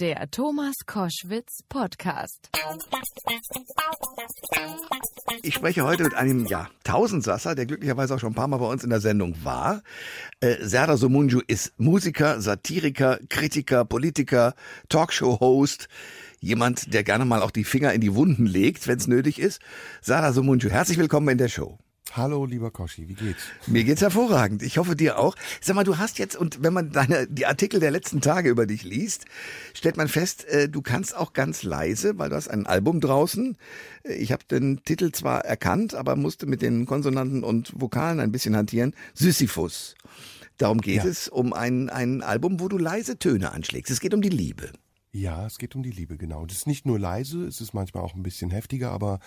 Der Thomas Koschwitz Podcast. Ich spreche heute mit einem ja, Tausendsasser, der glücklicherweise auch schon ein paar Mal bei uns in der Sendung war. Äh, Serdar Somunju ist Musiker, Satiriker, Kritiker, Politiker, Talkshow-Host. Jemand, der gerne mal auch die Finger in die Wunden legt, wenn es nötig ist. Serdar Somunju, herzlich willkommen in der Show. Hallo, lieber Koschi, wie geht's? Mir geht's hervorragend. Ich hoffe dir auch. Sag mal, du hast jetzt, und wenn man deine, die Artikel der letzten Tage über dich liest, stellt man fest, äh, du kannst auch ganz leise, weil du hast ein Album draußen. Äh, ich habe den Titel zwar erkannt, aber musste mit den Konsonanten und Vokalen ein bisschen hantieren. Sisyphus. Darum geht ja. es, um ein, ein Album, wo du leise Töne anschlägst. Es geht um die Liebe. Ja, es geht um die Liebe, genau. Das ist nicht nur leise, es ist manchmal auch ein bisschen heftiger, aber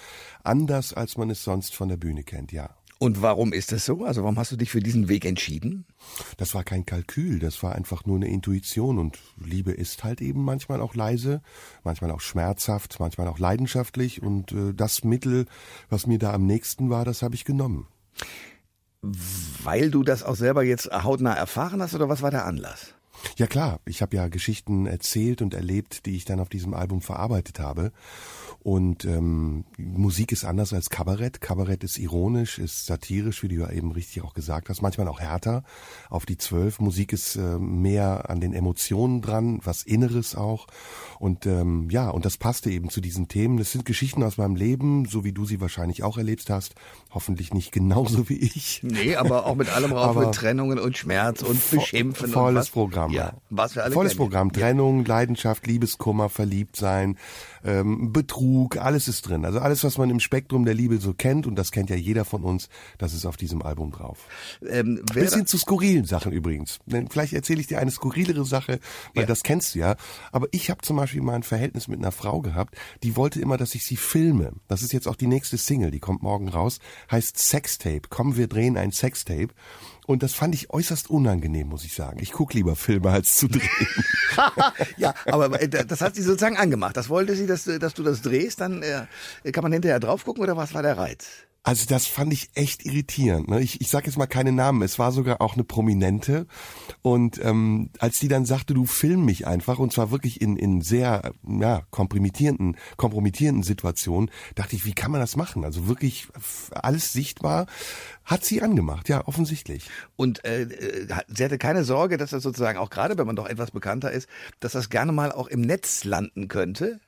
anders, als man es sonst von der Bühne kennt, ja. Und warum ist das so? Also warum hast du dich für diesen Weg entschieden? Das war kein Kalkül, das war einfach nur eine Intuition und Liebe ist halt eben manchmal auch leise, manchmal auch schmerzhaft, manchmal auch leidenschaftlich und äh, das Mittel, was mir da am nächsten war, das habe ich genommen. Weil du das auch selber jetzt hautnah erfahren hast oder was war der Anlass? Ja klar, ich habe ja Geschichten erzählt und erlebt, die ich dann auf diesem Album verarbeitet habe. Und ähm, Musik ist anders als Kabarett. Kabarett ist ironisch, ist satirisch, wie du ja eben richtig auch gesagt hast, manchmal auch härter auf die Zwölf. Musik ist äh, mehr an den Emotionen dran, was Inneres auch. Und ähm, ja, und das passte eben zu diesen Themen. Das sind Geschichten aus meinem Leben, so wie du sie wahrscheinlich auch erlebt hast. Hoffentlich nicht genauso wie ich. Nee, aber auch mit allem rauf, mit Trennungen und Schmerz und Beschimpfen. Volles und was. Programm. Ja, was wir alle Volles kennen. Programm. Trennung, Leidenschaft, Liebeskummer, Verliebtsein, ähm, Betrug, alles ist drin. Also alles, was man im Spektrum der Liebe so kennt, und das kennt ja jeder von uns, das ist auf diesem Album drauf. Ähm, Bisschen zu skurrilen Sachen übrigens. Vielleicht erzähle ich dir eine skurrilere Sache, weil ja. das kennst du ja. Aber ich habe zum Beispiel mal ein Verhältnis mit einer Frau gehabt, die wollte immer, dass ich sie filme. Das ist jetzt auch die nächste Single, die kommt morgen raus, heißt Sextape. Komm, wir drehen ein Sextape. Und das fand ich äußerst unangenehm, muss ich sagen. Ich gucke lieber Filme, als zu drehen. ja, aber äh, das hat sie sozusagen angemacht. Das wollte sie, dass, dass du das drehst. Dann äh, kann man hinterher drauf gucken oder was war der Reiz? Also das fand ich echt irritierend. Ne? Ich, ich sage jetzt mal keine Namen. Es war sogar auch eine Prominente. Und ähm, als die dann sagte, du film mich einfach, und zwar wirklich in, in sehr ja, kompromittierenden, kompromittierenden Situationen, dachte ich, wie kann man das machen? Also wirklich alles sichtbar. Hat sie angemacht, ja, offensichtlich. Und äh, äh sie hatte keine Sorge, dass das sozusagen auch gerade, wenn man doch etwas bekannter ist, dass das gerne mal auch im Netz landen könnte?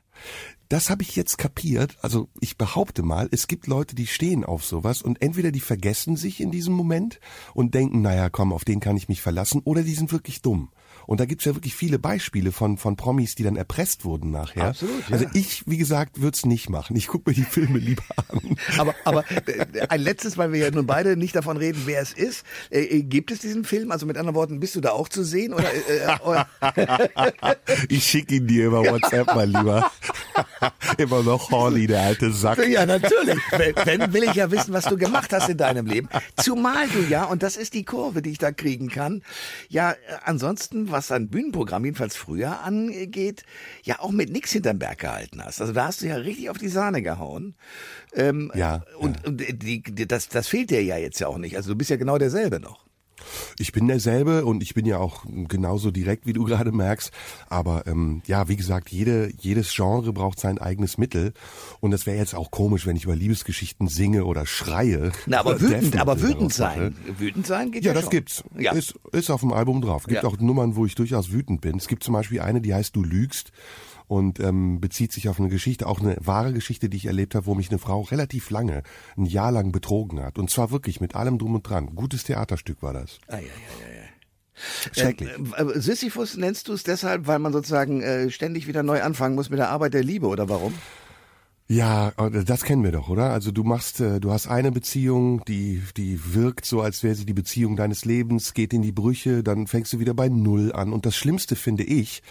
Das habe ich jetzt kapiert. Also ich behaupte mal, es gibt Leute, die stehen auf sowas und entweder die vergessen sich in diesem Moment und denken, naja, komm, auf den kann ich mich verlassen, oder die sind wirklich dumm. Und da gibt's ja wirklich viele Beispiele von, von Promis, die dann erpresst wurden nachher. Absolut, ja. Also ich, wie gesagt, würde es nicht machen. Ich gucke mir die Filme lieber an. Aber, aber äh, ein letztes, weil wir ja nun beide nicht davon reden, wer es ist. Äh, äh, gibt es diesen Film? Also mit anderen Worten, bist du da auch zu sehen? Oder, äh, oder? ich schicke ihn dir über WhatsApp mal lieber. Immer noch Horny, der alte Sack. Ja, natürlich. Wenn will ich ja wissen, was du gemacht hast in deinem Leben. Zumal du ja, und das ist die Kurve, die ich da kriegen kann, ja, ansonsten was dein Bühnenprogramm jedenfalls früher angeht, ja auch mit nix hinterm Berg gehalten hast. Also da hast du ja richtig auf die Sahne gehauen. Ähm, ja. Und, ja. und die, die, das, das fehlt dir ja jetzt ja auch nicht. Also du bist ja genau derselbe noch. Ich bin derselbe und ich bin ja auch genauso direkt, wie du gerade merkst. Aber ähm, ja, wie gesagt, jede, jedes Genre braucht sein eigenes Mittel. Und das wäre jetzt auch komisch, wenn ich über Liebesgeschichten singe oder schreie. Na, aber wütend, aber wütend sein. Wütend sein geht ja, ja das schon. gibt's. Ja. Ist, ist auf dem Album drauf. Gibt ja. auch Nummern, wo ich durchaus wütend bin. Es gibt zum Beispiel eine, die heißt Du lügst und ähm, bezieht sich auf eine Geschichte, auch eine wahre Geschichte, die ich erlebt habe, wo mich eine Frau relativ lange, ein Jahr lang betrogen hat. Und zwar wirklich mit allem drum und dran. Gutes Theaterstück war das. Ah, ja, ja, ja, ja. Schrecklich. Ähm, äh, Sisyphus nennst du es deshalb, weil man sozusagen äh, ständig wieder neu anfangen muss mit der Arbeit der Liebe oder warum? Ja, das kennen wir doch, oder? Also du machst, äh, du hast eine Beziehung, die, die wirkt so, als wäre sie die Beziehung deines Lebens, geht in die Brüche, dann fängst du wieder bei Null an. Und das Schlimmste finde ich,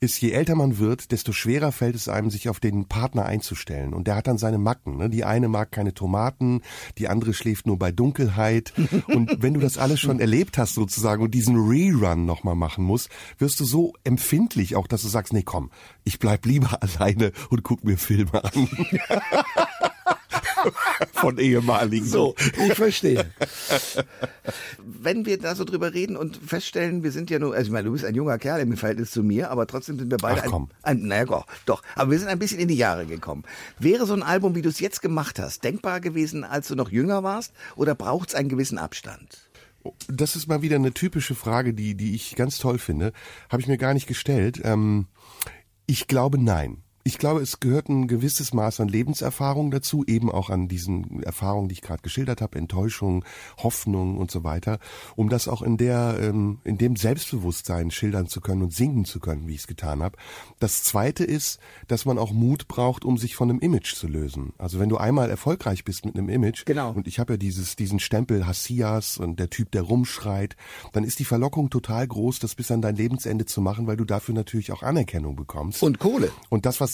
ist, je älter man wird, desto schwerer fällt es einem, sich auf den Partner einzustellen. Und der hat dann seine Macken. Ne? Die eine mag keine Tomaten, die andere schläft nur bei Dunkelheit. Und wenn du das alles schon erlebt hast sozusagen und diesen Rerun nochmal machen musst, wirst du so empfindlich auch, dass du sagst, nee, komm, ich bleib lieber alleine und guck mir Filme an. Von ehemaligen. So, ich verstehe. wenn wir da so drüber reden und feststellen, wir sind ja nur, also ich meine, du bist ein junger Kerl im Verhältnis zu mir, aber trotzdem sind wir beide Ach, komm. ein, ein naja, doch, doch, aber wir sind ein bisschen in die Jahre gekommen. Wäre so ein Album, wie du es jetzt gemacht hast, denkbar gewesen, als du noch jünger warst, oder braucht es einen gewissen Abstand? Das ist mal wieder eine typische Frage, die, die ich ganz toll finde. Habe ich mir gar nicht gestellt. Ähm, ich glaube nein. Ich glaube, es gehört ein gewisses Maß an Lebenserfahrung dazu, eben auch an diesen Erfahrungen, die ich gerade geschildert habe, Enttäuschung, Hoffnung und so weiter, um das auch in der, ähm, in dem Selbstbewusstsein schildern zu können und singen zu können, wie ich es getan habe. Das Zweite ist, dass man auch Mut braucht, um sich von einem Image zu lösen. Also wenn du einmal erfolgreich bist mit einem Image, Genau. und ich habe ja dieses, diesen Stempel Hassias und der Typ, der rumschreit, dann ist die Verlockung total groß, das bis an dein Lebensende zu machen, weil du dafür natürlich auch Anerkennung bekommst. Und Kohle. Und das, was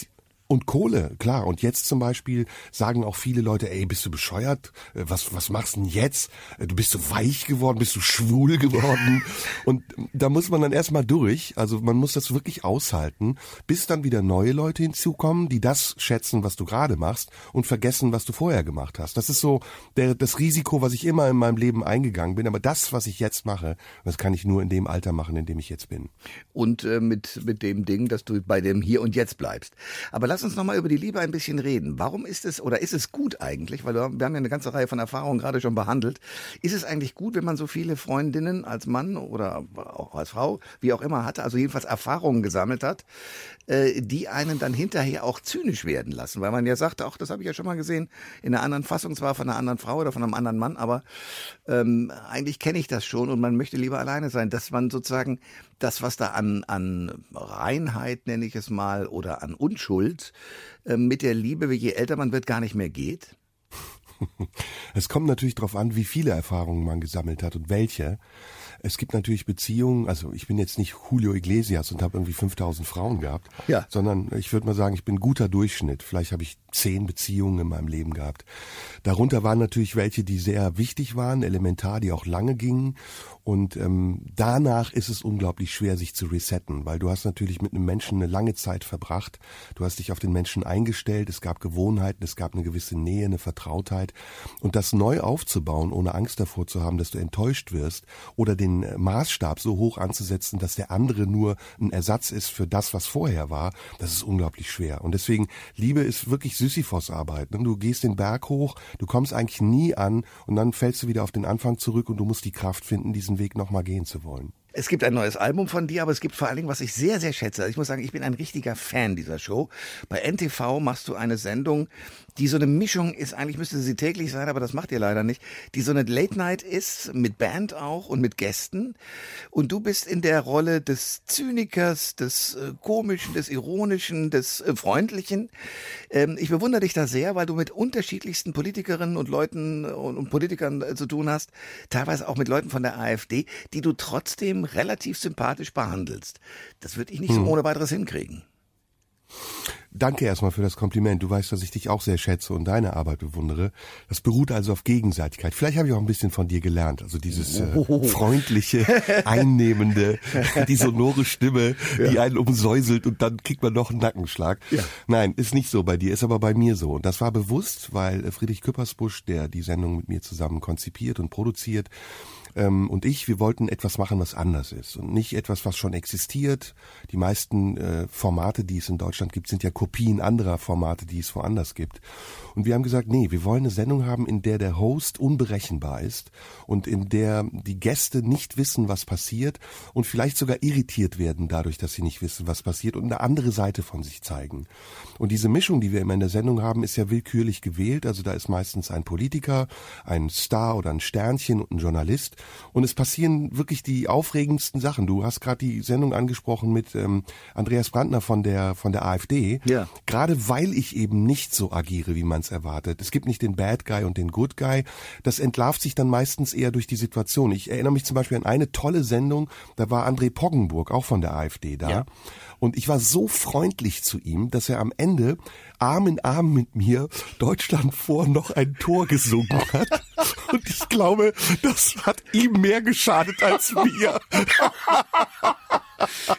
und Kohle, klar. Und jetzt zum Beispiel sagen auch viele Leute, ey, bist du bescheuert? Äh, Was, was machst du denn jetzt? Äh, Du bist so weich geworden, bist du schwul geworden? Und da muss man dann erstmal durch. Also man muss das wirklich aushalten, bis dann wieder neue Leute hinzukommen, die das schätzen, was du gerade machst und vergessen, was du vorher gemacht hast. Das ist so der, das Risiko, was ich immer in meinem Leben eingegangen bin. Aber das, was ich jetzt mache, das kann ich nur in dem Alter machen, in dem ich jetzt bin. und äh, mit, mit dem Ding, dass du bei dem Hier und Jetzt bleibst. Aber lass uns nochmal über die Liebe ein bisschen reden. Warum ist es, oder ist es gut eigentlich, weil wir haben ja eine ganze Reihe von Erfahrungen gerade schon behandelt, ist es eigentlich gut, wenn man so viele Freundinnen als Mann oder auch als Frau, wie auch immer hatte, also jedenfalls Erfahrungen gesammelt hat, äh, die einen dann hinterher auch zynisch werden lassen, weil man ja sagt, auch das habe ich ja schon mal gesehen, in einer anderen Fassung zwar von einer anderen Frau oder von einem anderen Mann, aber ähm, eigentlich kenne ich das schon und man möchte lieber alleine sein, dass man sozusagen das, was da an, an Reinheit, nenne ich es mal, oder an Unschuld äh, mit der Liebe, je älter man wird, gar nicht mehr geht? Es kommt natürlich darauf an, wie viele Erfahrungen man gesammelt hat und welche. Es gibt natürlich Beziehungen, also ich bin jetzt nicht Julio Iglesias und habe irgendwie 5000 Frauen gehabt, Ja. sondern ich würde mal sagen, ich bin guter Durchschnitt. Vielleicht habe ich zehn Beziehungen in meinem Leben gehabt. Darunter waren natürlich welche, die sehr wichtig waren, elementar, die auch lange gingen. Und ähm, danach ist es unglaublich schwer, sich zu resetten, weil du hast natürlich mit einem Menschen eine lange Zeit verbracht. Du hast dich auf den Menschen eingestellt. Es gab Gewohnheiten, es gab eine gewisse Nähe, eine Vertrautheit. Und das neu aufzubauen, ohne Angst davor zu haben, dass du enttäuscht wirst oder den äh, Maßstab so hoch anzusetzen, dass der andere nur ein Ersatz ist für das, was vorher war, das ist unglaublich schwer. Und deswegen, Liebe ist wirklich Sisyphos-Arbeit. ne? Du gehst den Berg hoch, du kommst eigentlich nie an und dann fällst du wieder auf den Anfang zurück und du musst die Kraft finden, diesen Weg nochmal gehen zu wollen. Es gibt ein neues Album von dir, aber es gibt vor allen Dingen, was ich sehr, sehr schätze. Also ich muss sagen, ich bin ein richtiger Fan dieser Show. Bei NTV machst du eine Sendung, die so eine Mischung ist, eigentlich müsste sie täglich sein, aber das macht ihr leider nicht, die so eine Late Night ist, mit Band auch und mit Gästen. Und du bist in der Rolle des Zynikers, des äh, Komischen, des Ironischen, des äh, Freundlichen. Ähm, ich bewundere dich da sehr, weil du mit unterschiedlichsten Politikerinnen und Leuten und, und Politikern äh, zu tun hast, teilweise auch mit Leuten von der AfD, die du trotzdem relativ sympathisch behandelst. Das würde ich nicht so ohne weiteres hinkriegen. Danke erstmal für das Kompliment. Du weißt, dass ich dich auch sehr schätze und deine Arbeit bewundere. Das beruht also auf Gegenseitigkeit. Vielleicht habe ich auch ein bisschen von dir gelernt. Also dieses äh, freundliche, einnehmende, die sonore Stimme, die einen umsäuselt und dann kriegt man noch einen Nackenschlag. Ja. Nein, ist nicht so bei dir, ist aber bei mir so. Und das war bewusst, weil äh, Friedrich Küppersbusch, der die Sendung mit mir zusammen konzipiert und produziert, ähm, und ich, wir wollten etwas machen, was anders ist und nicht etwas, was schon existiert. Die meisten äh, Formate, die es in Deutschland gibt, sind ja Kopien anderer Formate, die es woanders gibt. Und wir haben gesagt, nee, wir wollen eine Sendung haben, in der der Host unberechenbar ist und in der die Gäste nicht wissen, was passiert und vielleicht sogar irritiert werden dadurch, dass sie nicht wissen, was passiert und eine andere Seite von sich zeigen. Und diese Mischung, die wir immer in der Sendung haben, ist ja willkürlich gewählt. Also da ist meistens ein Politiker, ein Star oder ein Sternchen und ein Journalist. Und es passieren wirklich die aufregendsten Sachen. Du hast gerade die Sendung angesprochen mit ähm, Andreas Brandner von der von der AfD. Ja. Gerade weil ich eben nicht so agiere, wie man es erwartet. Es gibt nicht den Bad Guy und den Good Guy. Das entlarvt sich dann meistens eher durch die Situation. Ich erinnere mich zum Beispiel an eine tolle Sendung, da war André Poggenburg, auch von der AfD da. Ja. Und ich war so freundlich zu ihm, dass er am Ende Arm in Arm mit mir Deutschland vor noch ein Tor gesungen hat. Und ich glaube, das hat ihm mehr geschadet als mir.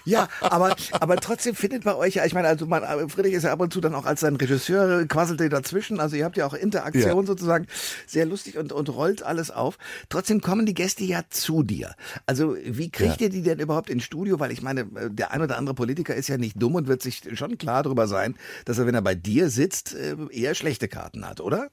ja, aber, aber trotzdem findet bei euch ja, ich meine, also man, Friedrich ist ja ab und zu dann auch als sein Regisseur quasselt ihr dazwischen, also ihr habt ja auch Interaktion ja. sozusagen, sehr lustig und, und rollt alles auf. Trotzdem kommen die Gäste ja zu dir. Also wie kriegt ja. ihr die denn überhaupt ins Studio? Weil ich meine, der ein oder andere Politiker ist ja nicht dumm und wird sich schon klar darüber sein, dass er, wenn er bei dir sitzt, äh, eher schlechte Karten hat, oder?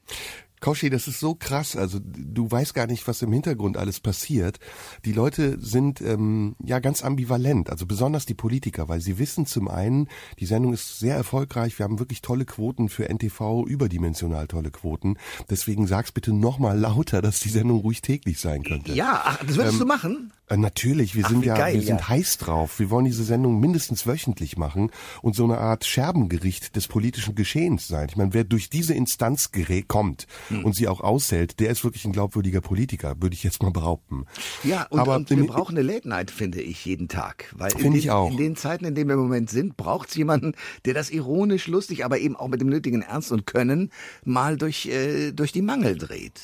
Koshi, das ist so krass. Also du weißt gar nicht, was im Hintergrund alles passiert. Die Leute sind ähm, ja ganz ambivalent, also besonders die Politiker, weil sie wissen zum einen, die Sendung ist sehr erfolgreich. Wir haben wirklich tolle Quoten für NTV, überdimensional tolle Quoten. Deswegen sag's bitte nochmal lauter, dass die Sendung ruhig täglich sein könnte. Ja, ach, das würdest ähm, du machen? Äh, natürlich, wir Ach, sind ja, geil, wir sind ja. heiß drauf. Wir wollen diese Sendung mindestens wöchentlich machen und so eine Art Scherbengericht des politischen Geschehens sein. Ich meine, wer durch diese Instanz kommt hm. und sie auch aushält, der ist wirklich ein glaubwürdiger Politiker, würde ich jetzt mal behaupten. Ja, und, Aber und wir brauchen eine Late Night, finde ich, jeden Tag. Weil in den, ich auch. in den Zeiten, in denen wir im Moment sind, braucht es jemanden, der das ironisch, lustig, aber eben auch mit dem nötigen Ernst und Können mal durch, äh, durch die Mangel dreht.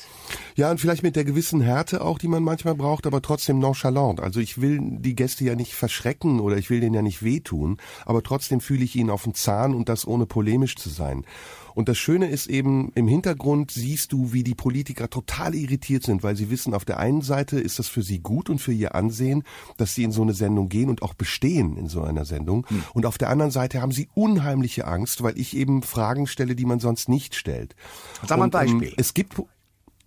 Ja, und vielleicht mit der gewissen Härte auch, die man manchmal braucht, aber trotzdem nonchalant. Also ich will die Gäste ja nicht verschrecken oder ich will denen ja nicht wehtun, aber trotzdem fühle ich ihnen auf den Zahn und das ohne polemisch zu sein. Und das Schöne ist eben, im Hintergrund siehst du, wie die Politiker total irritiert sind, weil sie wissen, auf der einen Seite ist das für sie gut und für ihr Ansehen, dass sie in so eine Sendung gehen und auch bestehen in so einer Sendung. Hm. Und auf der anderen Seite haben sie unheimliche Angst, weil ich eben Fragen stelle, die man sonst nicht stellt. Sag mal ein Beispiel. Ähm, es gibt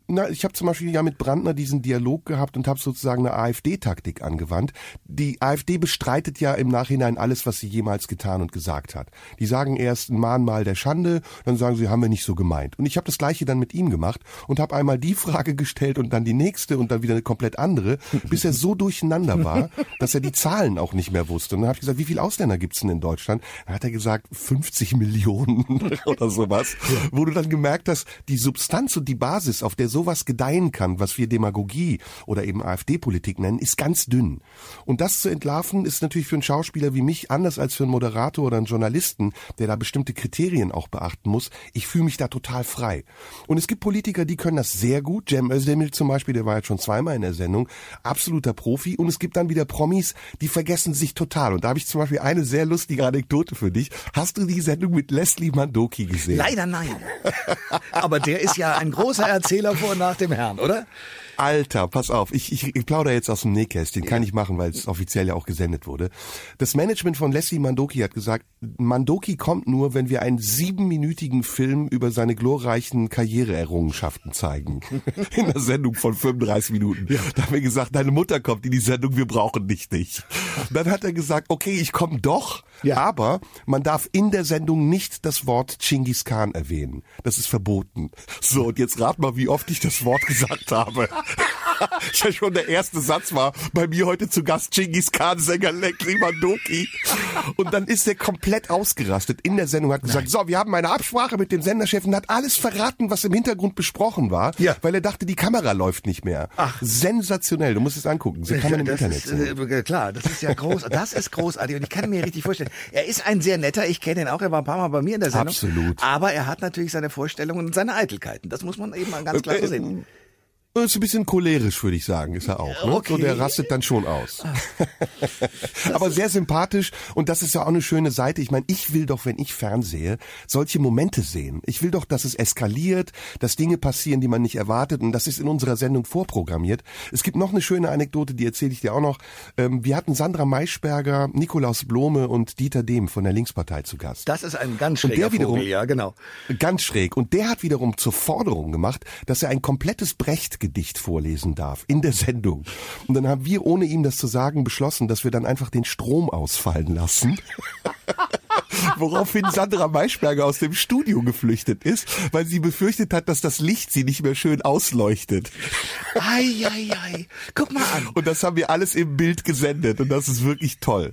na, ich habe zum Beispiel ja mit Brandner diesen Dialog gehabt und habe sozusagen eine AfD-Taktik angewandt. Die AfD bestreitet ja im Nachhinein alles, was sie jemals getan und gesagt hat. Die sagen erst ein Mahnmal der Schande, dann sagen sie, haben wir nicht so gemeint. Und ich habe das gleiche dann mit ihm gemacht und habe einmal die Frage gestellt und dann die nächste und dann wieder eine komplett andere, bis er so durcheinander war, dass er die Zahlen auch nicht mehr wusste. Und dann habe ich gesagt, wie viele Ausländer gibt's denn in Deutschland? Dann hat er gesagt, 50 Millionen oder sowas. Wo du dann gemerkt hast, die Substanz und die Basis, auf der sowas gedeihen kann, was wir Demagogie oder eben AfD-Politik nennen, ist ganz dünn. Und das zu entlarven, ist natürlich für einen Schauspieler wie mich anders als für einen Moderator oder einen Journalisten, der da bestimmte Kriterien auch beachten muss. Ich fühle mich da total frei. Und es gibt Politiker, die können das sehr gut. Cem Özdemir zum Beispiel, der war jetzt schon zweimal in der Sendung, absoluter Profi. Und es gibt dann wieder Promis, die vergessen sich total. Und da habe ich zum Beispiel eine sehr lustige Anekdote für dich. Hast du die Sendung mit Leslie Mandoki gesehen? Leider nein. Aber der ist ja ein großer Erzähler von vor und nach dem Herrn, oder? Alter, pass auf, ich, ich, ich plaudere jetzt aus dem Nähkästchen, kann ich machen, weil es offiziell ja auch gesendet wurde. Das Management von Leslie Mandoki hat gesagt, Mandoki kommt nur, wenn wir einen siebenminütigen Film über seine glorreichen Karriereerrungenschaften zeigen. In der Sendung von 35 Minuten. Ja. Da haben wir gesagt, deine Mutter kommt in die Sendung, wir brauchen dich nicht. Dann hat er gesagt, okay, ich komme doch, ja. aber man darf in der Sendung nicht das Wort Chingis Khan erwähnen. Das ist verboten. So, und jetzt rat mal, wie oft ich das Wort gesagt habe. ja schon der erste Satz war bei mir heute zu Gast Chingis Khan Sänger Lekli Mandoki und dann ist er komplett ausgerastet in der Sendung hat gesagt Nein. so wir haben eine Absprache mit dem Senderchef und hat alles verraten was im Hintergrund besprochen war ja. weil er dachte die Kamera läuft nicht mehr Ach. sensationell du musst es angucken sie kann man im das Internet ist, sehen. Äh, klar das ist ja groß das ist großartig und ich kann mir richtig vorstellen er ist ein sehr netter ich kenne ihn auch er war ein paar Mal bei mir in der Sendung. Absolut. Aber er hat natürlich seine Vorstellungen und seine Eitelkeiten das muss man eben ganz klar so sehen ist ein bisschen cholerisch, würde ich sagen, ist er auch. Ne? Okay. So, der rastet dann schon aus. Aber sehr sympathisch und das ist ja auch eine schöne Seite. Ich meine, ich will doch, wenn ich fernsehe, solche Momente sehen. Ich will doch, dass es eskaliert, dass Dinge passieren, die man nicht erwartet und das ist in unserer Sendung vorprogrammiert. Es gibt noch eine schöne Anekdote, die erzähle ich dir auch noch. Ähm, wir hatten Sandra Maischberger, Nikolaus Blome und Dieter Dehm von der Linkspartei zu Gast. Das ist ein ganz schräger und der wiederum, Vogel, ja, genau. Ganz schräg. Und der hat wiederum zur Forderung gemacht, dass er ein komplettes Brecht Gedicht vorlesen darf in der Sendung. Und dann haben wir, ohne ihm das zu sagen, beschlossen, dass wir dann einfach den Strom ausfallen lassen. Woraufhin Sandra Maischberger aus dem Studio geflüchtet ist, weil sie befürchtet hat, dass das Licht sie nicht mehr schön ausleuchtet. Ei, ei, ei. Guck mal an. Und das haben wir alles im Bild gesendet und das ist wirklich toll.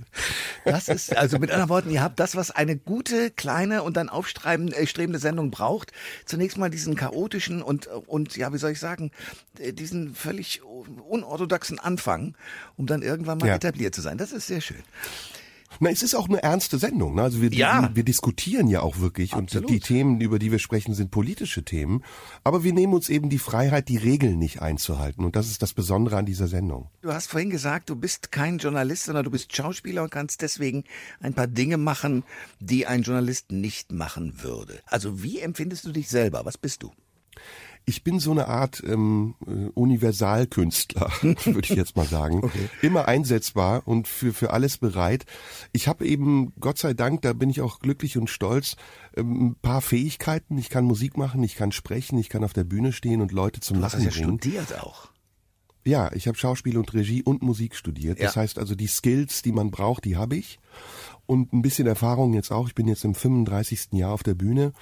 Das ist, also mit anderen Worten, ihr habt das, was eine gute, kleine und dann aufstrebende äh, Sendung braucht. Zunächst mal diesen chaotischen und, und, ja, wie soll ich sagen, äh, diesen völlig unorthodoxen Anfang, um dann irgendwann mal ja. etabliert zu sein. Das ist sehr schön. Na, es ist auch eine ernste Sendung. Ne? Also wir, Ja. wir, wir diskutieren ja auch wirklich Absolut. und die Themen, über die wir sprechen, sind politische Themen. Aber wir nehmen uns eben die Freiheit, die Regeln nicht einzuhalten. Und das ist das Besondere an dieser Sendung. Du hast vorhin gesagt, du bist kein Journalist, sondern du bist Schauspieler und kannst deswegen ein paar Dinge machen, die ein Journalist nicht machen würde. Also wie empfindest du dich selber? Was bist du? Ich bin so eine Art ähm, äh, Universalkünstler, würde ich jetzt mal sagen. Immer einsetzbar und für, für alles bereit. Ich habe eben, Gott sei Dank, da bin ich auch glücklich und stolz, ähm, ein paar Fähigkeiten. Ich kann Musik machen, ich kann sprechen, ich kann auf der Bühne stehen und Leute zum Du hast Lachen das ja bringen. studiert auch. Ja, ich habe Schauspiel und Regie und Musik studiert. Das Ja. heißt also, die Skills, die man braucht, die habe ich. Und ein bisschen Erfahrung jetzt auch. Ich bin jetzt im 35. Jahr auf der Bühne.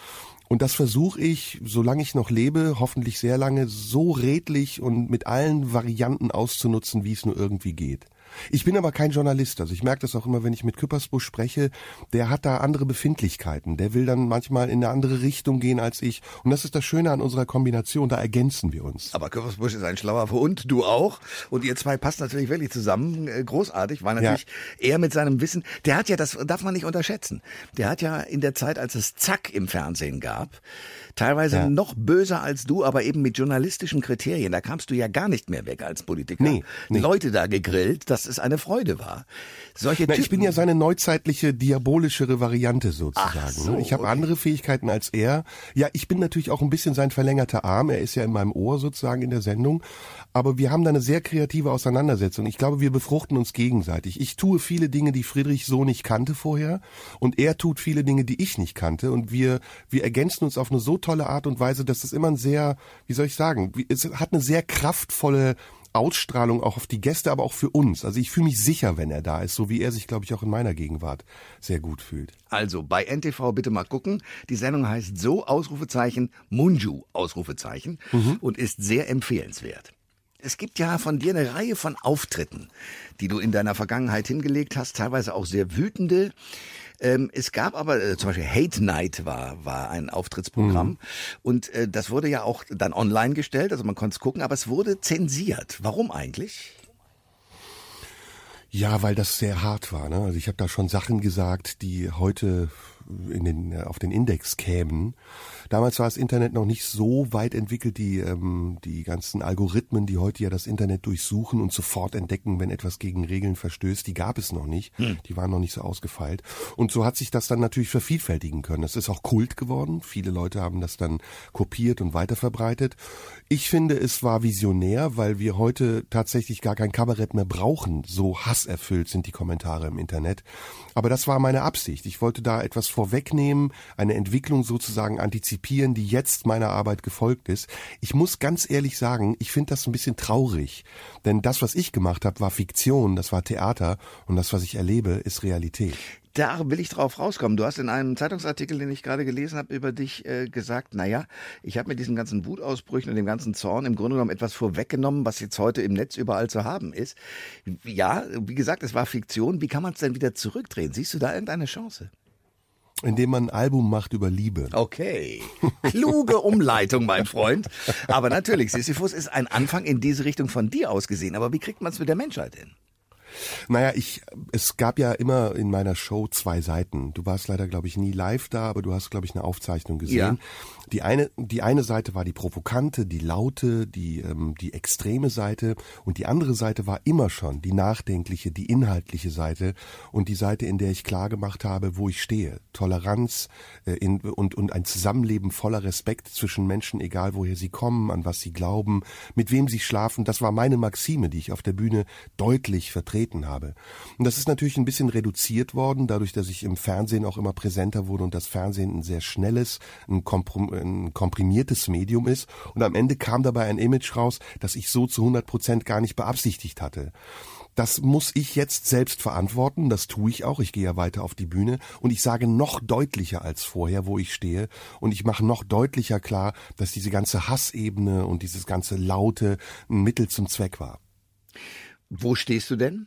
Und das versuche ich, solange ich noch lebe, hoffentlich sehr lange, so redlich und mit allen Varianten auszunutzen, wie es nur irgendwie geht. Ich bin aber kein Journalist, also ich merke das auch immer, wenn ich mit Küppersbusch spreche, der hat da andere Befindlichkeiten, der will dann manchmal in eine andere Richtung gehen als ich. Und das ist das Schöne an unserer Kombination, da ergänzen wir uns. Aber Körpersbusch ist ein schlauer Hund, du auch. Und ihr zwei passt natürlich wirklich zusammen, äh, großartig, weil natürlich er mit seinem Wissen, der hat ja, das darf man nicht unterschätzen, der hat ja in der Zeit, als es Zack im Fernsehen gab, teilweise Ja. noch böser als du, aber eben mit journalistischen Kriterien, da kamst du ja gar nicht mehr weg als Politiker. Nee, nee. Leute da gegrillt, dass es eine Freude war. Solche Na, Typen, ich bin ja seine neuzeitliche, diabolischere Variante sozusagen. Ach so, ne? ich habe okay. andere Fähigkeiten als er. Ja, ich bin natürlich auch ein bisschen sein verlängerter Arm. Er ist ja in meinem Ohr sozusagen in der Sendung. Aber wir haben da eine sehr kreative Auseinandersetzung. Ich glaube, wir befruchten uns gegenseitig. Ich tue viele Dinge, die Friedrich so nicht kannte vorher. Und er tut viele Dinge, die ich nicht kannte. Und wir, wir ergänzen uns auf eine so tolle Art und Weise, dass es immer ein sehr, wie soll ich sagen, es hat eine sehr kraftvolle Ausstrahlung auch auf die Gäste, aber auch für uns. Also ich fühle mich sicher, wenn er da ist, so wie er sich, glaube ich, auch in meiner Gegenwart sehr gut fühlt. Also bei NTV bitte mal gucken. Die Sendung heißt so Ausrufezeichen Munju Ausrufezeichen und ist sehr empfehlenswert. Es gibt ja von dir eine Reihe von Auftritten, die du in deiner Vergangenheit hingelegt hast, teilweise auch sehr wütende. Ähm, es gab aber äh, zum Beispiel Hate Night war war ein Auftrittsprogramm und äh, das wurde ja auch dann online gestellt, also man konnte es gucken, aber es wurde zensiert. Warum eigentlich? Ja, weil das sehr hart war. Ne? Also ich habe da schon Sachen gesagt, die heute in den, äh, auf den Index kämen. Damals war das Internet noch nicht so weit entwickelt, die, ähm, die ganzen Algorithmen, die heute ja das Internet durchsuchen und sofort entdecken, wenn etwas gegen Regeln verstößt, die gab es noch nicht. Die waren noch nicht so ausgefeilt. Und so hat sich das dann natürlich vervielfältigen können. Das ist auch Kult geworden. Viele Leute haben das dann kopiert und weiterverbreitet. Ich finde, es war visionär, weil wir heute tatsächlich gar kein Kabarett mehr brauchen. So hasserfüllt sind die Kommentare im Internet. Aber das war meine Absicht. Ich wollte da etwas vorwegnehmen, eine Entwicklung sozusagen antizipieren, die jetzt meiner Arbeit gefolgt ist. Ich muss ganz ehrlich sagen, ich finde das ein bisschen traurig. Denn das, was ich gemacht habe, war Fiktion, das war Theater und das, was ich erlebe, ist Realität. Da will ich drauf rauskommen. Du hast in einem Zeitungsartikel, den ich gerade gelesen habe, über dich äh, gesagt, naja, ich habe mit diesen ganzen Wutausbrüchen und dem ganzen Zorn im Grunde genommen etwas vorweggenommen, was jetzt heute im Netz überall zu haben ist. Ja, wie gesagt, es war Fiktion. Wie kann man es denn wieder zurückdrehen? Siehst du da irgendeine Chance? Indem man ein Album macht über Liebe. Okay. Kluge Umleitung, mein Freund. Aber natürlich, Sisyphus ist ein Anfang in diese Richtung von dir aus gesehen. Aber wie kriegt man es mit der Menschheit hin? Naja, ich, es gab ja immer in meiner Show zwei Seiten. Du warst leider, glaube ich, nie live da, aber du hast, glaube ich, eine Aufzeichnung gesehen. Ja. Die eine, die eine Seite war die provokante, die laute, die, ähm, die extreme Seite und die andere Seite war immer schon die nachdenkliche, die inhaltliche Seite und die Seite, in der ich klar gemacht habe, wo ich stehe. Toleranz äh, in, und, und ein Zusammenleben voller Respekt zwischen Menschen, egal woher sie kommen, an was sie glauben, mit wem sie schlafen. Das war meine Maxime, die ich auf der Bühne deutlich vertreten habe. Und das ist natürlich ein bisschen reduziert worden, dadurch, dass ich im Fernsehen auch immer präsenter wurde und das Fernsehen ein sehr schnelles, ein, komprom ein komprimiertes Medium ist. Und am Ende kam dabei ein Image raus, das ich so zu 100 Prozent gar nicht beabsichtigt hatte. Das muss ich jetzt selbst verantworten, das tue ich auch. Ich gehe ja weiter auf die Bühne und ich sage noch deutlicher als vorher, wo ich stehe. Und ich mache noch deutlicher klar, dass diese ganze Hassebene und dieses ganze Laute ein Mittel zum Zweck war. Wo stehst du denn?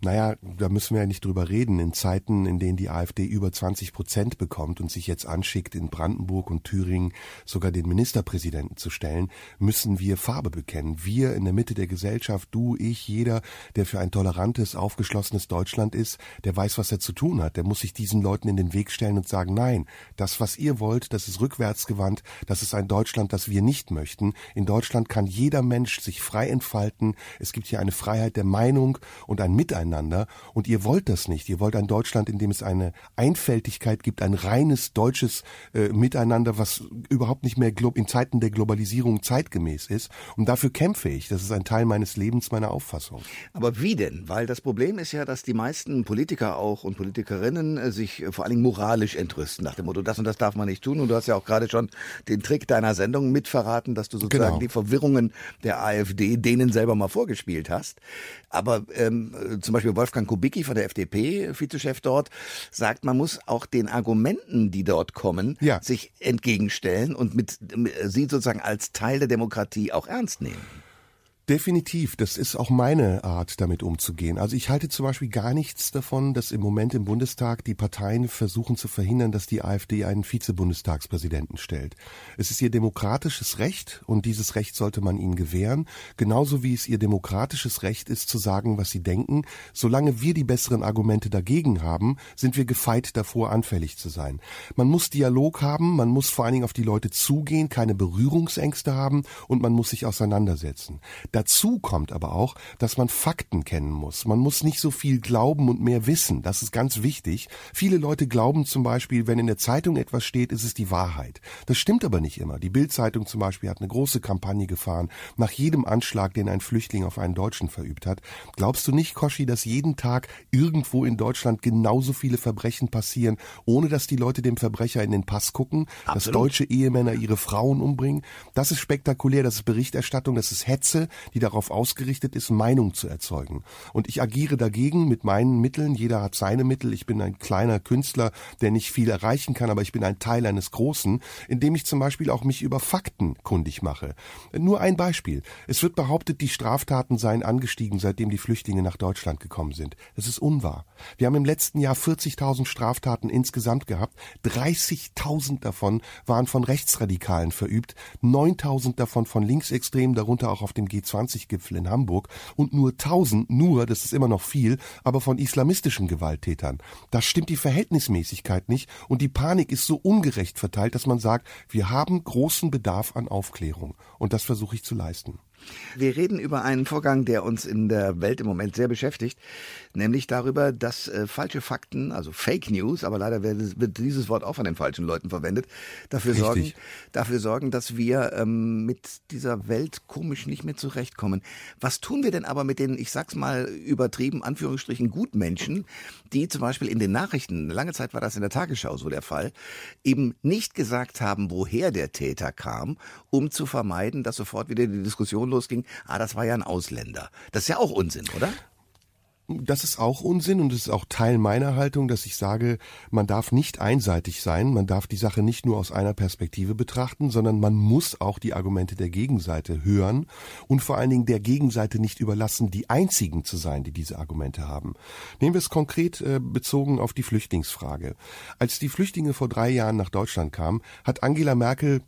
naja, da müssen wir ja nicht drüber reden. In Zeiten, in denen die AfD über 20 Prozent bekommt und sich jetzt anschickt, in Brandenburg und Thüringen sogar den Ministerpräsidenten zu stellen, müssen wir Farbe bekennen. Wir in der Mitte der Gesellschaft, du, ich, jeder, der für ein tolerantes, aufgeschlossenes Deutschland ist, der weiß, was er zu tun hat. Der muss sich diesen Leuten in den Weg stellen und sagen, nein, das, was ihr wollt, das ist rückwärtsgewandt, das ist ein Deutschland, das wir nicht möchten. In Deutschland kann jeder Mensch sich frei entfalten. Es gibt hier eine Freiheit der Meinung und ein Miteinander. Und ihr wollt das nicht. Ihr wollt ein Deutschland, in dem es eine Einfältigkeit gibt, ein reines deutsches äh, Miteinander, was überhaupt nicht mehr in Zeiten der Globalisierung zeitgemäß ist. Und dafür kämpfe ich. Das ist ein Teil meines Lebens, meiner Auffassung. Aber wie denn? Weil das Problem ist ja, dass die meisten Politiker auch und Politikerinnen äh, sich äh, vor allen Dingen moralisch entrüsten nach dem Motto, das und das darf man nicht tun. Und du hast ja auch gerade schon den Trick deiner Sendung mitverraten, dass du sozusagen genau. die Verwirrungen der AfD denen selber mal vorgespielt hast. Aber ähm, zum Beispiel Wolfgang Kubicki von der FDP, Vizechef dort, sagt, man muss auch den Argumenten, die dort kommen, ja. sich entgegenstellen und mit, mit sie sozusagen als Teil der Demokratie auch ernst nehmen. Definitiv, das ist auch meine Art, damit umzugehen. Also ich halte zum Beispiel gar nichts davon, dass im Moment im Bundestag die Parteien versuchen zu verhindern, dass die AfD einen Vize-Bundestagspräsidenten stellt. Es ist ihr demokratisches Recht und dieses Recht sollte man ihnen gewähren, genauso wie es ihr demokratisches Recht ist, zu sagen, was sie denken. Solange wir die besseren Argumente dagegen haben, sind wir gefeit davor, anfällig zu sein. Man muss Dialog haben, man muss vor allen Dingen auf die Leute zugehen, keine Berührungsängste haben und man muss sich auseinandersetzen. Dazu kommt aber auch, dass man Fakten kennen muss. Man muss nicht so viel glauben und mehr wissen. Das ist ganz wichtig. Viele Leute glauben zum Beispiel, wenn in der Zeitung etwas steht, ist es die Wahrheit. Das stimmt aber nicht immer. Die Bildzeitung zum Beispiel hat eine große Kampagne gefahren nach jedem Anschlag, den ein Flüchtling auf einen Deutschen verübt hat. Glaubst du nicht, Koschi, dass jeden Tag irgendwo in Deutschland genauso viele Verbrechen passieren, ohne dass die Leute dem Verbrecher in den Pass gucken, Absolut. dass deutsche Ehemänner ihre Frauen umbringen? Das ist spektakulär, das ist Berichterstattung, das ist Hetze, die darauf ausgerichtet ist, Meinung zu erzeugen. Und ich agiere dagegen mit meinen Mitteln. Jeder hat seine Mittel. Ich bin ein kleiner Künstler, der nicht viel erreichen kann, aber ich bin ein Teil eines Großen, indem ich zum Beispiel auch mich über Fakten kundig mache. Nur ein Beispiel. Es wird behauptet, die Straftaten seien angestiegen, seitdem die Flüchtlinge nach Deutschland gekommen sind. Das ist unwahr. Wir haben im letzten Jahr 40.000 Straftaten insgesamt gehabt. 30.000 davon waren von Rechtsradikalen verübt, 9.000 davon von Linksextremen, darunter auch auf dem G20 G20-Gipfel in Hamburg und nur 1000, nur, das ist immer noch viel, aber von islamistischen Gewalttätern. Da stimmt die Verhältnismäßigkeit nicht und die Panik ist so ungerecht verteilt, dass man sagt, wir haben großen Bedarf an Aufklärung und das versuche ich zu leisten. Wir reden über einen Vorgang, der uns in der Welt im Moment sehr beschäftigt, nämlich darüber, dass äh, falsche Fakten, also Fake News, aber leider wird, wird, dieses Wort auch von den falschen Leuten verwendet, dafür sorgen, dafür sorgen, dass wir ähm, mit dieser Welt komisch nicht mehr zurechtkommen. Was tun wir denn aber mit den, ich sag's mal übertrieben, Anführungsstrichen Gutmenschen, die zum Beispiel in den Nachrichten, lange Zeit war das in der Tagesschau so der Fall, eben nicht gesagt haben, woher der Täter kam, um zu vermeiden, dass sofort wieder die Diskussion losging, ah, das war ja ein Ausländer. Das ist ja auch Unsinn, oder? Das ist auch Unsinn und es ist auch Teil meiner Haltung, dass ich sage, man darf nicht einseitig sein, man darf die Sache nicht nur aus einer Perspektive betrachten, sondern man muss auch die Argumente der Gegenseite hören und vor allen Dingen der Gegenseite nicht überlassen, die einzigen zu sein, die diese Argumente haben. Nehmen wir es konkret äh, bezogen auf die Flüchtlingsfrage. Als die Flüchtlinge vor drei Jahren nach Deutschland kamen, hat Angela Merkel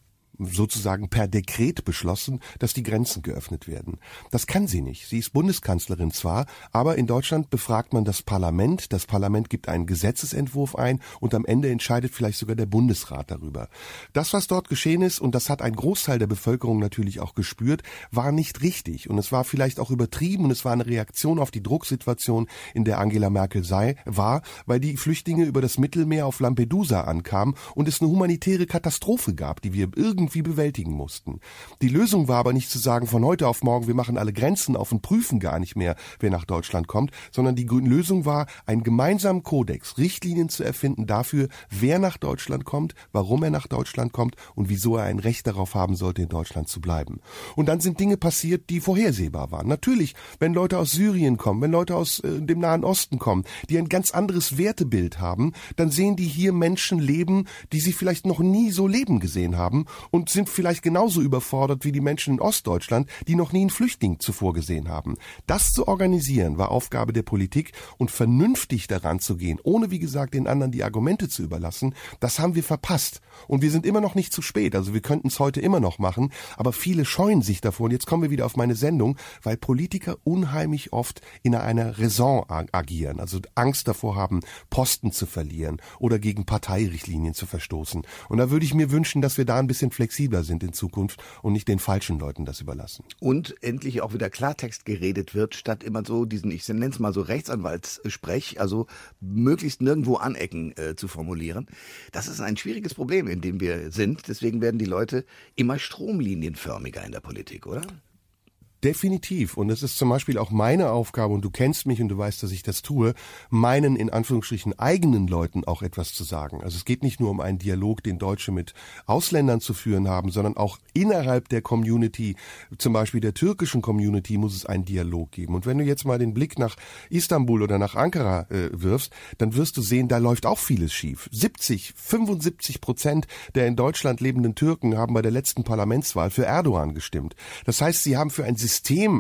sozusagen per Dekret beschlossen, dass die Grenzen geöffnet werden. Das kann sie nicht. Sie ist Bundeskanzlerin zwar, aber in Deutschland befragt man das Parlament, das Parlament gibt einen Gesetzesentwurf ein und am Ende entscheidet vielleicht sogar der Bundesrat darüber. Das, was dort geschehen ist, und das hat ein Großteil der Bevölkerung natürlich auch gespürt, war nicht richtig und es war vielleicht auch übertrieben und es war eine Reaktion auf die Drucksituation, in der Angela Merkel sei, war, weil die Flüchtlinge über das Mittelmeer auf Lampedusa ankamen und es eine humanitäre Katastrophe gab, die wir irgendwie irgendwie bewältigen mussten. Die Lösung war aber nicht zu sagen, von heute auf morgen, wir machen alle Grenzen auf und prüfen gar nicht mehr, wer nach Deutschland kommt, sondern die Lösung war, einen gemeinsamen Kodex, Richtlinien zu erfinden dafür, wer nach Deutschland kommt, warum er nach Deutschland kommt und wieso er ein Recht darauf haben sollte, in Deutschland zu bleiben. Und dann sind Dinge passiert, die vorhersehbar waren. Natürlich, wenn Leute aus Syrien kommen, wenn Leute aus äh, dem Nahen Osten kommen, die ein ganz anderes Wertebild haben, dann sehen die hier Menschen leben, die sie vielleicht noch nie so leben gesehen haben und sind vielleicht genauso überfordert wie die Menschen in Ostdeutschland, die noch nie einen Flüchtling zuvor gesehen haben. Das zu organisieren war Aufgabe der Politik und vernünftig daran zu gehen, ohne wie gesagt den anderen die Argumente zu überlassen, das haben wir verpasst. Und wir sind immer noch nicht zu spät. Also wir könnten es heute immer noch machen, aber viele scheuen sich davor. Und jetzt kommen wir wieder auf meine Sendung, weil Politiker unheimlich oft in einer Raison agieren, also Angst davor haben, Posten zu verlieren oder gegen Parteirichtlinien zu verstoßen. Und da würde ich mir wünschen, dass wir da ein bisschen flexibler sind in Zukunft und nicht den falschen Leuten das überlassen. Und endlich auch wieder Klartext geredet wird, statt immer so diesen, ich nenne es mal so Rechtsanwaltssprech, also möglichst nirgendwo anecken äh, zu formulieren. Das ist ein schwieriges Problem, in dem wir sind. Deswegen werden die Leute immer stromlinienförmiger in der Politik, oder? Definitiv. Und es ist zum Beispiel auch meine Aufgabe, und du kennst mich und du weißt, dass ich das tue, meinen in Anführungsstrichen eigenen Leuten auch etwas zu sagen. Also es geht nicht nur um einen Dialog, den Deutsche mit Ausländern zu führen haben, sondern auch innerhalb der Community, zum Beispiel der türkischen Community, muss es einen Dialog geben. Und wenn du jetzt mal den Blick nach Istanbul oder nach Ankara äh, wirfst, dann wirst du sehen, da läuft auch vieles schief. 70, 75 Prozent der in Deutschland lebenden Türken haben bei der letzten Parlamentswahl für Erdogan gestimmt. Das heißt, sie haben für ein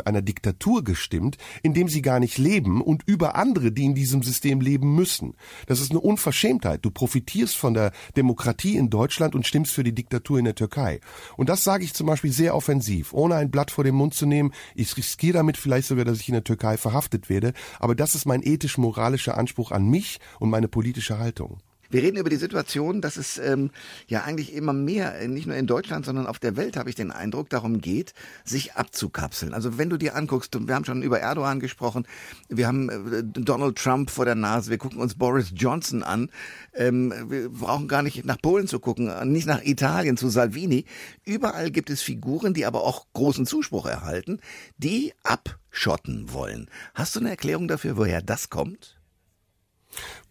einer Diktatur gestimmt, in dem sie gar nicht leben und über andere, die in diesem System leben müssen. Das ist eine Unverschämtheit. Du profitierst von der Demokratie in Deutschland und stimmst für die Diktatur in der Türkei. Und das sage ich zum Beispiel sehr offensiv, ohne ein Blatt vor den Mund zu nehmen. Ich riskiere damit vielleicht sogar, dass ich in der Türkei verhaftet werde. Aber das ist mein ethisch-moralischer Anspruch an mich und meine politische Haltung. Wir reden über die Situation, dass es ähm, ja eigentlich immer mehr, äh, nicht nur in Deutschland, sondern auf der Welt, habe ich den Eindruck, darum geht, sich abzukapseln. Also wenn du dir anguckst, wir haben schon über Erdogan gesprochen, wir haben äh, Donald Trump vor der Nase, wir gucken uns Boris Johnson an, ähm, wir brauchen gar nicht nach Polen zu gucken, nicht nach Italien zu Salvini. Überall gibt es Figuren, die aber auch großen Zuspruch erhalten, die abschotten wollen. Hast du eine Erklärung dafür, woher das kommt?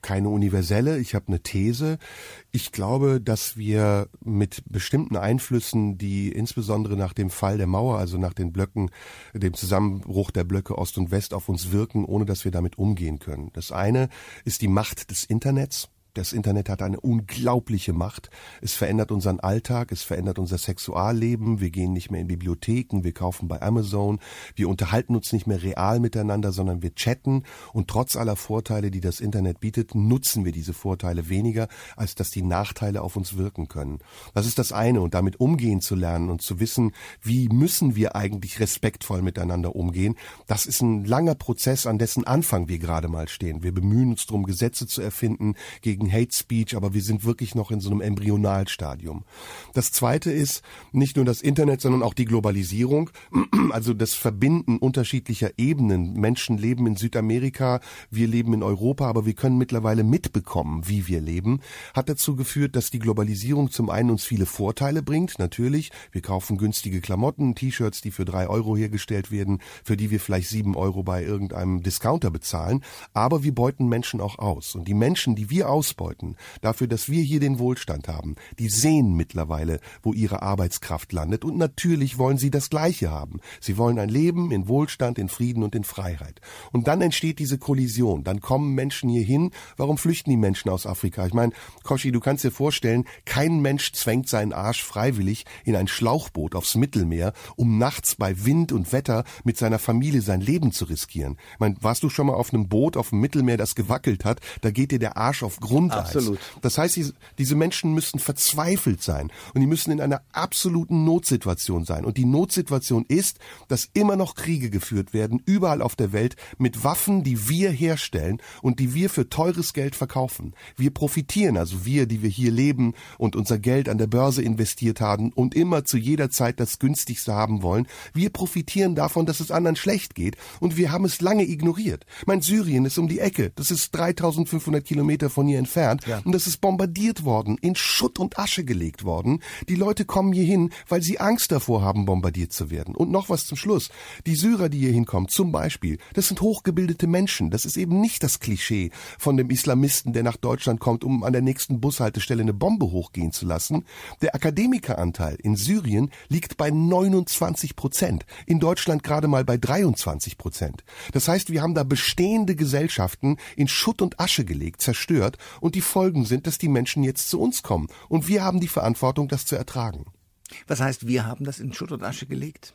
Keine universelle, ich habe eine These. Ich glaube, dass wir mit bestimmten Einflüssen, die insbesondere nach dem Fall der Mauer, also nach den Blöcken, dem Zusammenbruch der Blöcke Ost und West auf uns wirken, ohne dass wir damit umgehen können. Das eine ist die Macht des Internets. Das Internet hat eine unglaubliche Macht. Es verändert unseren Alltag, es verändert unser Sexualleben. Wir gehen nicht mehr in Bibliotheken, wir kaufen bei Amazon, wir unterhalten uns nicht mehr real miteinander, sondern wir chatten. Und trotz aller Vorteile, die das Internet bietet, nutzen wir diese Vorteile weniger, als dass die Nachteile auf uns wirken können. Das ist das eine. Und damit umgehen zu lernen und zu wissen, wie müssen wir eigentlich respektvoll miteinander umgehen, das ist ein langer Prozess, an dessen Anfang wir gerade mal stehen. Wir bemühen uns darum, Gesetze zu erfinden gegen gegen Hate Speech, aber wir sind wirklich noch in so einem Embryonalstadium. Das zweite ist nicht nur das Internet, sondern auch die Globalisierung, also das Verbinden unterschiedlicher Ebenen. Menschen leben in Südamerika, wir leben in Europa, aber wir können mittlerweile mitbekommen, wie wir leben, hat dazu geführt, dass die Globalisierung zum einen uns viele Vorteile bringt, natürlich. Wir kaufen günstige Klamotten, T-Shirts, die für drei Euro hergestellt werden, für die wir vielleicht sieben Euro bei irgendeinem Discounter bezahlen, aber wir beuten Menschen auch aus. Und die Menschen, die wir aus ausbeuten, dafür, dass wir hier den Wohlstand haben. Die sehen mittlerweile, wo ihre Arbeitskraft landet und natürlich wollen sie das Gleiche haben. Sie wollen ein Leben in Wohlstand, in Frieden und in Freiheit. Und dann entsteht diese Kollision. Dann kommen Menschen hier hin. Warum flüchten die Menschen aus Afrika? Ich meine, Koshi, du kannst dir vorstellen, kein Mensch zwängt seinen Arsch freiwillig in ein Schlauchboot aufs Mittelmeer, um nachts bei Wind und Wetter mit seiner Familie sein Leben zu riskieren. Ich meine, warst du schon mal auf einem Boot auf dem Mittelmeer, das gewackelt hat? Da geht dir der Arsch auf Grund Grundeis. Absolut. Das heißt, diese Menschen müssen verzweifelt sein und die müssen in einer absoluten Notsituation sein. Und die Notsituation ist, dass immer noch Kriege geführt werden, überall auf der Welt, mit Waffen, die wir herstellen und die wir für teures Geld verkaufen. Wir profitieren, also wir, die wir hier leben und unser Geld an der Börse investiert haben und immer zu jeder Zeit das günstigste haben wollen. Wir profitieren davon, dass es anderen schlecht geht und wir haben es lange ignoriert. Mein Syrien ist um die Ecke. Das ist 3500 Kilometer von hier entfernt entfernt ja. und es ist bombardiert worden, in Schutt und Asche gelegt worden. Die Leute kommen hier hin, weil sie Angst davor haben, bombardiert zu werden. Und noch was zum Schluss. Die Syrer, die hier hinkommen, zum Beispiel, das sind hochgebildete Menschen. Das ist eben nicht das Klischee von dem Islamisten, der nach Deutschland kommt, um an der nächsten Bushaltestelle eine Bombe hochgehen zu lassen. Der Akademikeranteil in Syrien liegt bei 29 Prozent. In Deutschland gerade mal bei 23 Prozent. Das heißt, wir haben da bestehende Gesellschaften in Schutt und Asche gelegt, zerstört und die Folgen sind, dass die Menschen jetzt zu uns kommen. Und wir haben die Verantwortung, das zu ertragen. Was heißt, wir haben das in Schutt und Asche gelegt?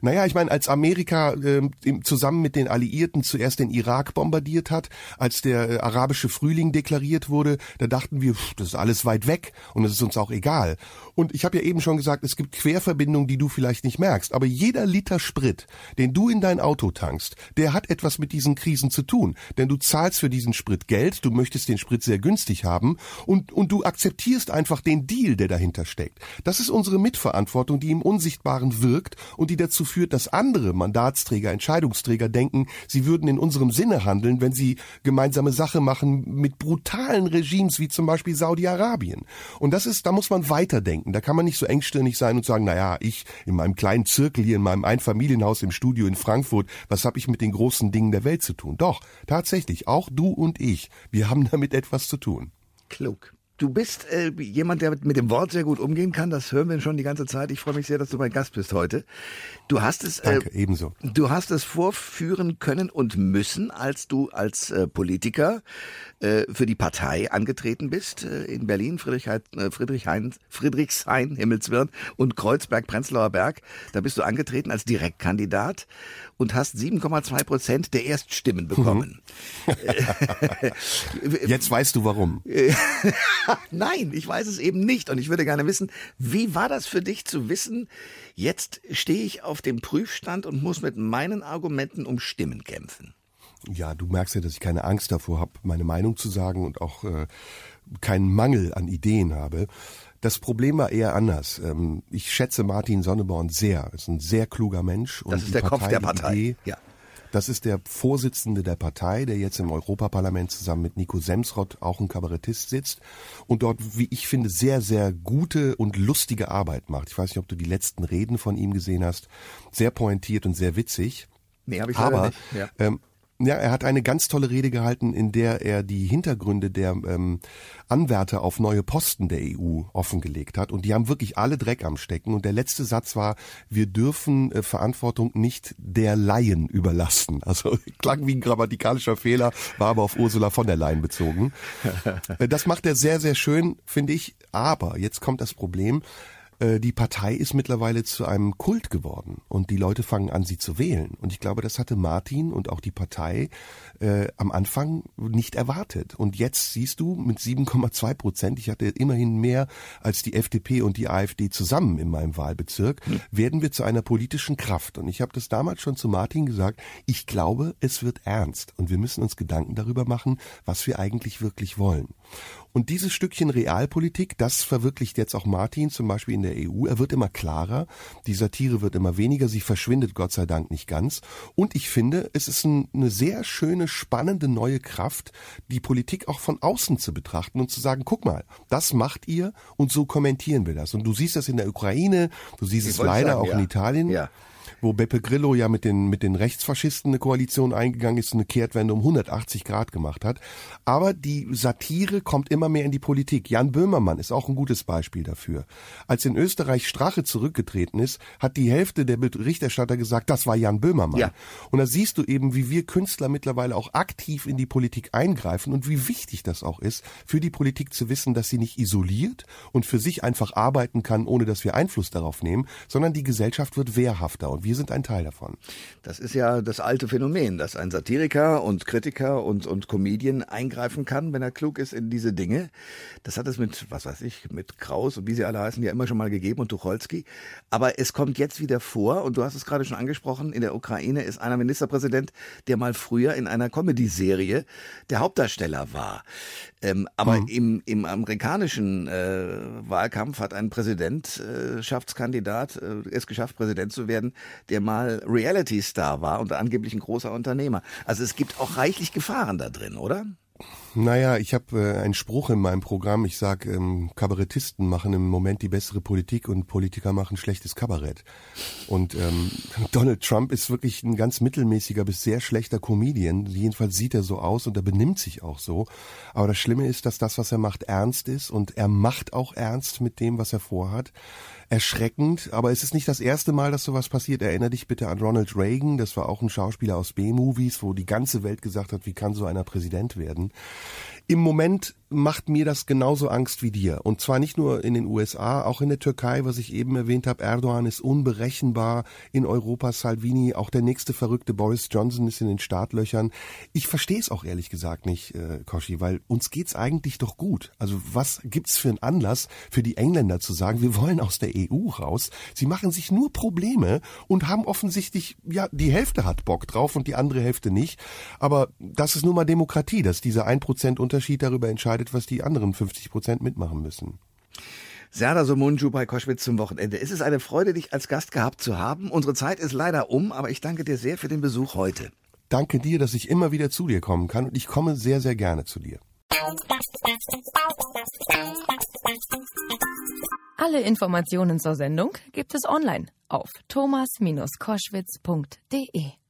Naja, ich meine, als Amerika äh, zusammen mit den Alliierten zuerst den Irak bombardiert hat, als der äh, arabische Frühling deklariert wurde, da dachten wir, pff, das ist alles weit weg und es ist uns auch egal. Und ich habe ja eben schon gesagt, es gibt Querverbindungen, die du vielleicht nicht merkst, aber jeder Liter Sprit, den du in dein Auto tankst, der hat etwas mit diesen Krisen zu tun, denn du zahlst für diesen Sprit Geld, du möchtest den Sprit sehr günstig haben und und du akzeptierst einfach den Deal, der dahinter steckt. Das ist unsere Mitverantwortung, die im Unsichtbaren wirkt und die dazu führt, dass andere Mandatsträger, Entscheidungsträger denken, sie würden in unserem Sinne handeln, wenn sie gemeinsame Sache machen mit brutalen Regimes wie zum Beispiel Saudi-Arabien. Und das ist, da muss man weiterdenken. Da kann man nicht so engstirnig sein und sagen, na ja, ich in meinem kleinen Zirkel hier in meinem Einfamilienhaus im Studio in Frankfurt, was habe ich mit den großen Dingen der Welt zu tun? Doch, tatsächlich, auch du und ich, wir haben damit etwas zu tun. Klug. Du bist äh, jemand, der mit, dem Wort sehr gut umgehen kann. Das hören wir schon die ganze Zeit. Ich freue mich sehr, dass du mein Gast bist heute. Du hast es, Danke, äh, ebenso. Du hast es vorführen können und müssen, als du als äh, Politiker äh, für die Partei angetreten bist äh, in Berlin, Friedrichshain, äh, Friedrichshain, Friedrichshain, Himmelswirn und Kreuzberg, Prenzlauer Berg. Da bist du angetreten als Direktkandidat und hast 7,2 Prozent der Erststimmen bekommen. Jetzt weißt du warum. Nein, ich weiß es eben nicht. Und ich würde gerne wissen, wie war das für dich zu wissen, jetzt stehe ich auf dem Prüfstand und muss mit meinen Argumenten um Stimmen kämpfen? Ja, du merkst ja, dass ich keine Angst davor habe, meine Meinung zu sagen und auch äh, keinen Mangel an Ideen habe. Das Problem war eher anders. Ähm, ich schätze Martin Sonneborn sehr. Er ist ein sehr kluger Mensch. Das ist der Partei, Kopf der Partei. Idee, ja. Das ist der Vorsitzende der Partei, der jetzt im Europaparlament zusammen mit Nico Semsrott, auch ein Kabarettist, sitzt und dort, wie ich finde, sehr, sehr gute und lustige Arbeit macht. Ich weiß nicht, ob du die letzten Reden von ihm gesehen hast. Sehr pointiert und sehr witzig. Nee, habe ich Aber, nicht. Ja. Ähm, ja, er hat eine ganz tolle Rede gehalten, in der er die Hintergründe der ähm, Anwärter auf neue Posten der EU offengelegt hat. Und die haben wirklich alle Dreck am Stecken. Und der letzte Satz war, wir dürfen äh, Verantwortung nicht der Laien überlasten. Also klang wie ein grammatikalischer Fehler, war aber auf Ursula von der Leyen bezogen. Äh, das macht er sehr, sehr schön, finde ich. Aber jetzt kommt das Problem. Äh, die Partei ist mittlerweile zu einem Kult geworden und die Leute fangen an, sie zu wählen. Und ich glaube, das hatte Martin und auch die Partei äh, am Anfang nicht erwartet. Und jetzt siehst du mit 7,2 Prozent, ich hatte immerhin mehr als die FDP und die AfD zusammen in meinem Wahlbezirk, hm. werden wir zu einer politischen Kraft. Und ich habe das damals schon zu Martin gesagt, ich glaube, es wird ernst und wir müssen uns Gedanken darüber machen, was wir eigentlich wirklich wollen. Und dieses Stückchen Realpolitik, das verwirklicht jetzt auch Martin zum Beispiel in der EU. Er wird immer klarer, die Satire wird immer weniger, sie verschwindet Gott sei Dank nicht ganz. Und ich finde, es ist ein, eine sehr schöne, spannende neue Kraft, die Politik auch von außen zu betrachten und zu sagen, guck mal, das macht ihr und so kommentieren wir das. Und du siehst das in der Ukraine, du siehst ich es leider sagen, auch ja. in Italien. Ja wo Beppe Grillo ja mit den, mit den Rechtsfaschisten eine Koalition eingegangen ist, eine Kehrtwende um 180 Grad gemacht hat. Aber die Satire kommt immer mehr in die Politik. Jan Böhmermann ist auch ein gutes Beispiel dafür. Als in Österreich Strache zurückgetreten ist, hat die Hälfte der Berichterstatter gesagt, das war Jan Böhmermann. Ja. Und da siehst du eben, wie wir Künstler mittlerweile auch aktiv in die Politik eingreifen und wie wichtig das auch ist, für die Politik zu wissen, dass sie nicht isoliert und für sich einfach arbeiten kann, ohne dass wir Einfluss darauf nehmen, sondern die Gesellschaft wird wehrhafter. Und wir sind ein Teil davon. Das ist ja das alte Phänomen, dass ein Satiriker und Kritiker und, und Comedian eingreifen kann, wenn er klug ist in diese Dinge. Das hat es mit, was weiß ich, mit Kraus und wie sie alle heißen, ja immer schon mal gegeben und Tucholsky. Aber es kommt jetzt wieder vor, und du hast es gerade schon angesprochen, in der Ukraine ist einer Ministerpräsident, der mal früher in einer Comedy-Serie der Hauptdarsteller war. Ähm, aber mhm. im, im amerikanischen äh, Wahlkampf hat ein Präsidentschaftskandidat äh, es geschafft, Präsident zu werden, der mal Reality-Star war und angeblich ein großer Unternehmer. Also es gibt auch reichlich Gefahren da drin, oder? Naja, ich habe äh, einen Spruch in meinem Programm. Ich sage, ähm, Kabarettisten machen im Moment die bessere Politik und Politiker machen schlechtes Kabarett. Und ähm, Donald Trump ist wirklich ein ganz mittelmäßiger bis sehr schlechter Comedian. Jedenfalls sieht er so aus und er benimmt sich auch so. Aber das Schlimme ist, dass das, was er macht, ernst ist und er macht auch ernst mit dem, was er vorhat erschreckend, aber es ist nicht das erste Mal, dass sowas passiert. Erinner dich bitte an Ronald Reagan, das war auch ein Schauspieler aus B-Movies, wo die ganze Welt gesagt hat, wie kann so einer Präsident werden. Im Moment macht mir das genauso Angst wie dir. Und zwar nicht nur in den USA, auch in der Türkei, was ich eben erwähnt habe. Erdogan ist unberechenbar. In Europa Salvini, auch der nächste verrückte Boris Johnson ist in den Startlöchern. Ich verstehe es auch ehrlich gesagt nicht, äh, Koshi, weil uns geht's eigentlich doch gut. Also was gibt's für einen Anlass für die Engländer zu sagen, wir wollen aus der EU raus? Sie machen sich nur Probleme und haben offensichtlich, ja, die Hälfte hat Bock drauf und die andere Hälfte nicht. Aber das ist nun mal Demokratie, dass dieser ein Prozent Unterschied darüber entscheidet, was die anderen 50 Prozent mitmachen müssen. Serda Somunju bei Koschwitz zum Wochenende. Es ist eine Freude, dich als Gast gehabt zu haben. Unsere Zeit ist leider um, aber ich danke dir sehr für den Besuch heute. Danke dir, dass ich immer wieder zu dir kommen kann und ich komme sehr, sehr gerne zu dir. Alle Informationen zur Sendung gibt es online auf thomas-koschwitz.de.